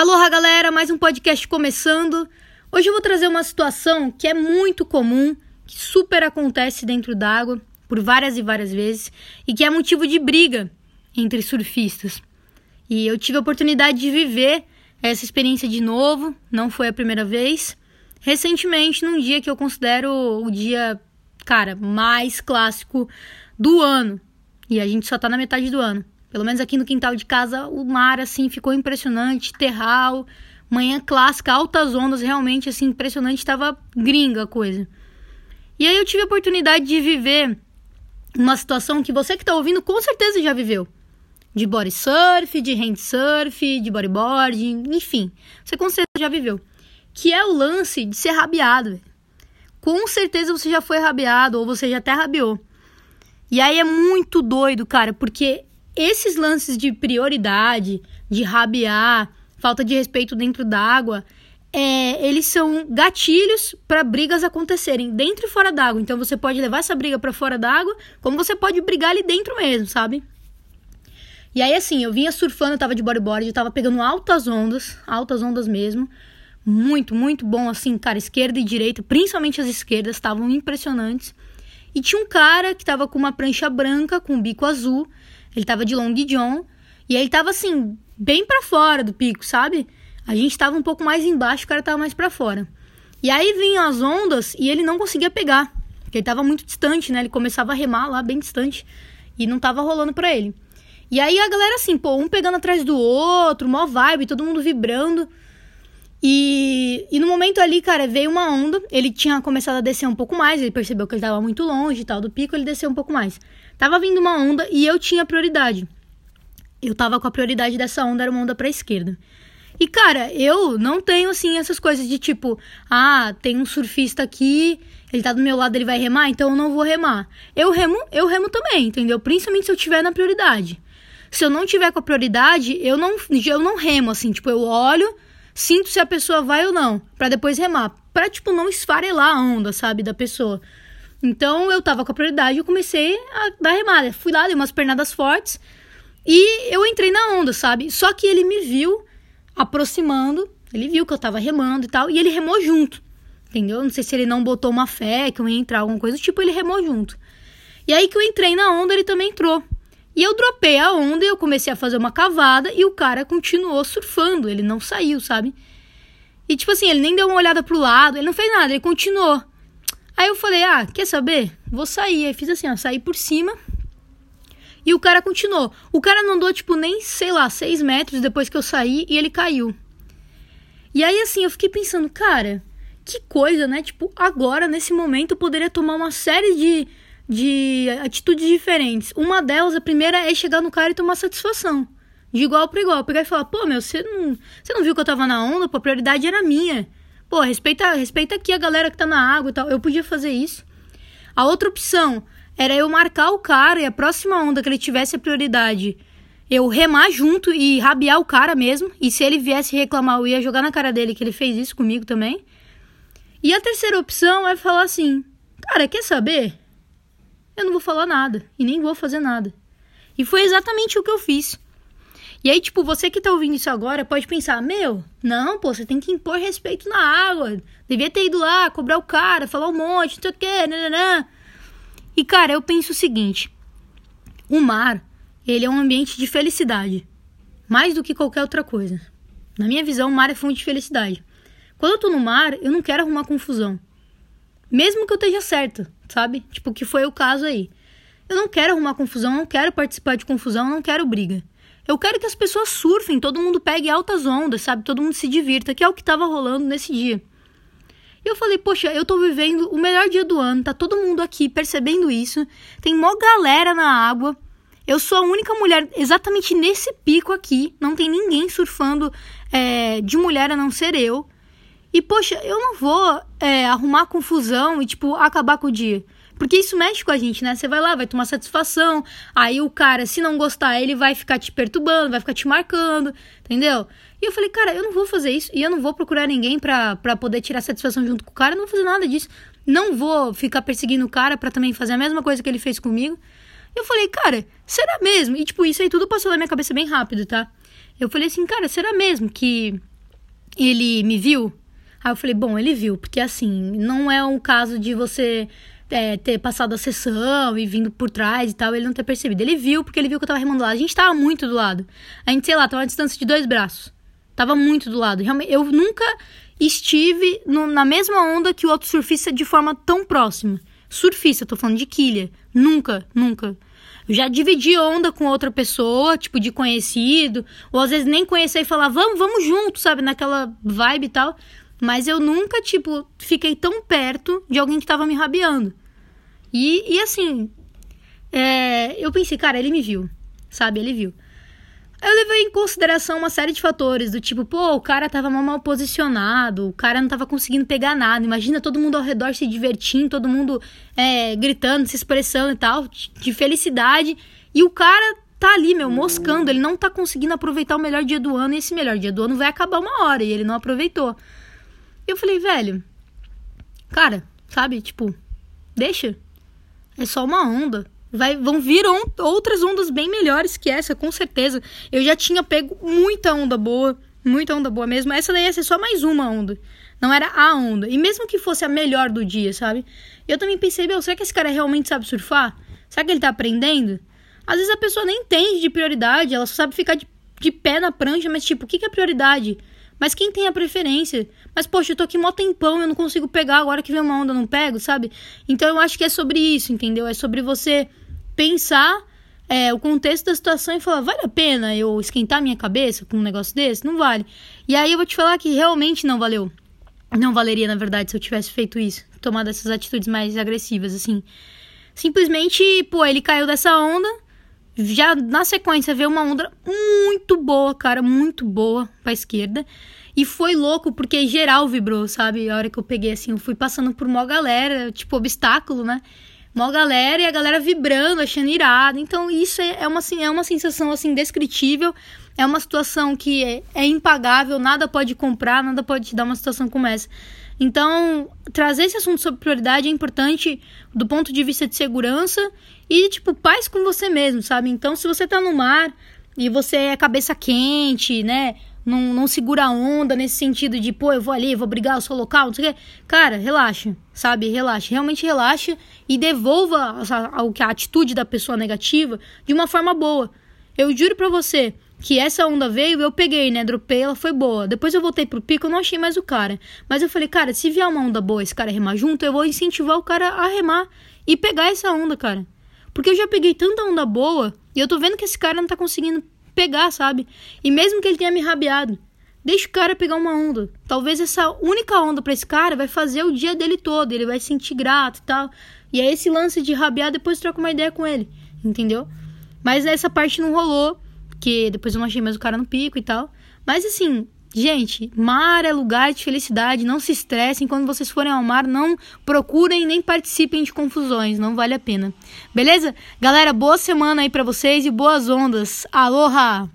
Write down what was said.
Aloha, galera! Mais um podcast começando. Hoje eu vou trazer uma situação que é muito comum, que super acontece dentro d'água por várias e várias vezes e que é motivo de briga entre surfistas. E eu tive a oportunidade de viver essa experiência de novo, não foi a primeira vez. Recentemente, num dia que eu considero o dia, cara, mais clássico do ano. E a gente só tá na metade do ano. Pelo menos aqui no quintal de casa, o mar, assim, ficou impressionante, terral, manhã clássica, altas ondas, realmente, assim, impressionante, tava gringa a coisa. E aí eu tive a oportunidade de viver uma situação que você que tá ouvindo com certeza já viveu. De body surf, de handsurf, de bodyboarding, enfim. Você com certeza já viveu. Que é o lance de ser rabiado. Com certeza você já foi rabiado ou você já até rabiou. E aí é muito doido, cara, porque esses lances de prioridade, de rabiar, falta de respeito dentro d'água, é, eles são gatilhos para brigas acontecerem dentro e fora d'água. Então você pode levar essa briga para fora d'água, como você pode brigar ali dentro mesmo, sabe? E aí assim, eu vinha surfando, eu tava de bodyboard, eu tava pegando altas ondas, altas ondas mesmo. Muito, muito bom assim, cara, esquerda e direita, principalmente as esquerdas estavam impressionantes. E tinha um cara que tava com uma prancha branca com um bico azul ele tava de long john e ele tava assim, bem para fora do pico, sabe? A gente tava um pouco mais embaixo, o cara tava mais para fora. E aí vinham as ondas e ele não conseguia pegar, porque ele tava muito distante, né? Ele começava a remar lá bem distante e não tava rolando para ele. E aí a galera assim, pô, um pegando atrás do outro, mó vibe, todo mundo vibrando. E, e no momento ali, cara, veio uma onda. Ele tinha começado a descer um pouco mais. Ele percebeu que ele tava muito longe e tal do pico. Ele desceu um pouco mais. Tava vindo uma onda e eu tinha prioridade. Eu tava com a prioridade dessa onda, era uma onda pra esquerda. E, cara, eu não tenho, assim, essas coisas de tipo, ah, tem um surfista aqui, ele tá do meu lado, ele vai remar, então eu não vou remar. Eu remo, eu remo também, entendeu? Principalmente se eu tiver na prioridade. Se eu não tiver com a prioridade, eu não, eu não remo, assim, tipo, eu olho, sinto se a pessoa vai ou não, para depois remar. Pra, tipo, não esfarelar a onda, sabe, da pessoa. Então eu tava com a prioridade eu comecei a dar remada. Fui lá, dei umas pernadas fortes e eu entrei na onda, sabe? Só que ele me viu aproximando, ele viu que eu tava remando e tal, e ele remou junto. Entendeu? Não sei se ele não botou uma fé que eu ia entrar, alguma coisa tipo, ele remou junto. E aí que eu entrei na onda, ele também entrou. E eu dropei a onda e eu comecei a fazer uma cavada e o cara continuou surfando, ele não saiu, sabe? E tipo assim, ele nem deu uma olhada pro lado, ele não fez nada, ele continuou. Aí eu falei, ah, quer saber? Vou sair. Aí fiz assim, ó, saí por cima. E o cara continuou. O cara não andou, tipo, nem, sei lá, seis metros depois que eu saí e ele caiu. E aí, assim, eu fiquei pensando, cara, que coisa, né? Tipo, agora, nesse momento, eu poderia tomar uma série de, de atitudes diferentes. Uma delas, a primeira, é chegar no cara e tomar satisfação. De igual para igual. Pegar e falar, pô, meu, você não, você não viu que eu tava na onda? Pô, a prioridade era minha. Pô, respeita, respeita aqui a galera que tá na água e tal. Eu podia fazer isso. A outra opção era eu marcar o cara e a próxima onda que ele tivesse a prioridade, eu remar junto e rabiar o cara mesmo. E se ele viesse reclamar, eu ia jogar na cara dele que ele fez isso comigo também. E a terceira opção é falar assim: Cara, quer saber? Eu não vou falar nada e nem vou fazer nada. E foi exatamente o que eu fiz. E aí, tipo, você que tá ouvindo isso agora pode pensar: meu, não, pô, você tem que impor respeito na água. Devia ter ido lá, cobrar o cara, falar um monte, não sei o quê, nananã. E, cara, eu penso o seguinte: o mar, ele é um ambiente de felicidade. Mais do que qualquer outra coisa. Na minha visão, o mar é fonte de felicidade. Quando eu tô no mar, eu não quero arrumar confusão. Mesmo que eu esteja certa, sabe? Tipo, que foi o caso aí. Eu não quero arrumar confusão, não quero participar de confusão, não quero briga. Eu quero que as pessoas surfem, todo mundo pegue altas ondas, sabe? Todo mundo se divirta, que é o que estava rolando nesse dia. E eu falei, poxa, eu tô vivendo o melhor dia do ano, tá todo mundo aqui percebendo isso, tem mó galera na água. Eu sou a única mulher exatamente nesse pico aqui, não tem ninguém surfando é, de mulher a não ser eu. E, poxa, eu não vou é, arrumar confusão e, tipo, acabar com o dia. Porque isso mexe com a gente, né? Você vai lá, vai tomar satisfação. Aí o cara, se não gostar, ele vai ficar te perturbando, vai ficar te marcando, entendeu? E eu falei, cara, eu não vou fazer isso. E eu não vou procurar ninguém pra, pra poder tirar satisfação junto com o cara. Eu não vou fazer nada disso. Não vou ficar perseguindo o cara pra também fazer a mesma coisa que ele fez comigo. Eu falei, cara, será mesmo? E tipo, isso aí tudo passou na minha cabeça bem rápido, tá? Eu falei assim, cara, será mesmo que ele me viu? Aí eu falei, bom, ele viu, porque assim, não é um caso de você é, ter passado a sessão e vindo por trás e tal, ele não ter percebido. Ele viu, porque ele viu que eu tava remando lá. A gente tava muito do lado. A gente, sei lá, tava a distância de dois braços. Tava muito do lado. Realmente, eu nunca estive no, na mesma onda que o outro surfista de forma tão próxima. Surfista, tô falando de quilha. Nunca, nunca. Eu já dividi onda com outra pessoa, tipo de conhecido, ou às vezes nem conhecer e falar, vamos, vamos junto, sabe, naquela vibe e tal. Mas eu nunca, tipo, fiquei tão perto de alguém que tava me rabiando. E, e assim, é, eu pensei, cara, ele me viu, sabe? Ele viu. Eu levei em consideração uma série de fatores, do tipo, pô, o cara tava mal, mal posicionado, o cara não tava conseguindo pegar nada. Imagina todo mundo ao redor se divertindo, todo mundo é, gritando, se expressando e tal, de felicidade. E o cara tá ali, meu, moscando, ele não tá conseguindo aproveitar o melhor dia do ano, e esse melhor dia do ano vai acabar uma hora, e ele não aproveitou. Eu falei, velho, cara, sabe, tipo, deixa. É só uma onda. Vai, vão vir on outras ondas bem melhores que essa, com certeza. Eu já tinha pego muita onda boa, muita onda boa mesmo. Essa daí ia ser só mais uma onda. Não era a onda. E mesmo que fosse a melhor do dia, sabe? Eu também pensei, meu, será que esse cara realmente sabe surfar? Será que ele tá aprendendo? Às vezes a pessoa nem entende de prioridade, ela só sabe ficar de, de pé na prancha, mas tipo, o que, que é prioridade? Mas quem tem a preferência? Mas, poxa, eu tô aqui mó tempão, eu não consigo pegar, agora que vem uma onda eu não pego, sabe? Então eu acho que é sobre isso, entendeu? É sobre você pensar é, o contexto da situação e falar, vale a pena eu esquentar minha cabeça com um negócio desse? Não vale. E aí eu vou te falar que realmente não valeu. Não valeria, na verdade, se eu tivesse feito isso. Tomado essas atitudes mais agressivas, assim. Simplesmente, pô, ele caiu dessa onda. Já na sequência veio uma onda muito boa, cara, muito boa pra esquerda. E foi louco porque geral vibrou, sabe? A hora que eu peguei assim, eu fui passando por uma galera, tipo obstáculo, né? Uma galera e a galera vibrando, achando irado. Então isso é, é uma, assim, é uma sensação assim indescritível. É uma situação que é, é impagável, nada pode comprar, nada pode te dar uma situação como essa. Então, trazer esse assunto sobre prioridade é importante do ponto de vista de segurança e, tipo, paz com você mesmo, sabe? Então, se você tá no mar e você é cabeça quente, né? Não, não segura a onda nesse sentido de, pô, eu vou ali, vou brigar, eu sou local, não sei o quê. Cara, relaxa, sabe? Relaxa, realmente relaxa e devolva a, a, a atitude da pessoa negativa de uma forma boa. Eu juro pra você que essa onda veio, eu peguei, né? Dropei, ela foi boa. Depois eu voltei pro pico, eu não achei mais o cara. Mas eu falei, cara, se vier uma onda boa esse cara remar junto, eu vou incentivar o cara a remar e pegar essa onda, cara. Porque eu já peguei tanta onda boa e eu tô vendo que esse cara não tá conseguindo pegar, sabe? E mesmo que ele tenha me rabiado, deixa o cara pegar uma onda. Talvez essa única onda para esse cara vai fazer o dia dele todo, ele vai se sentir grato e tal. E é esse lance de rabiar, depois troca uma ideia com ele, entendeu? Mas essa parte não rolou, que depois eu não achei mais o cara no pico e tal. Mas assim, Gente, mar é lugar de felicidade, não se estressem. Quando vocês forem ao mar, não procurem nem participem de confusões, não vale a pena. Beleza? Galera, boa semana aí para vocês e boas ondas. Aloha!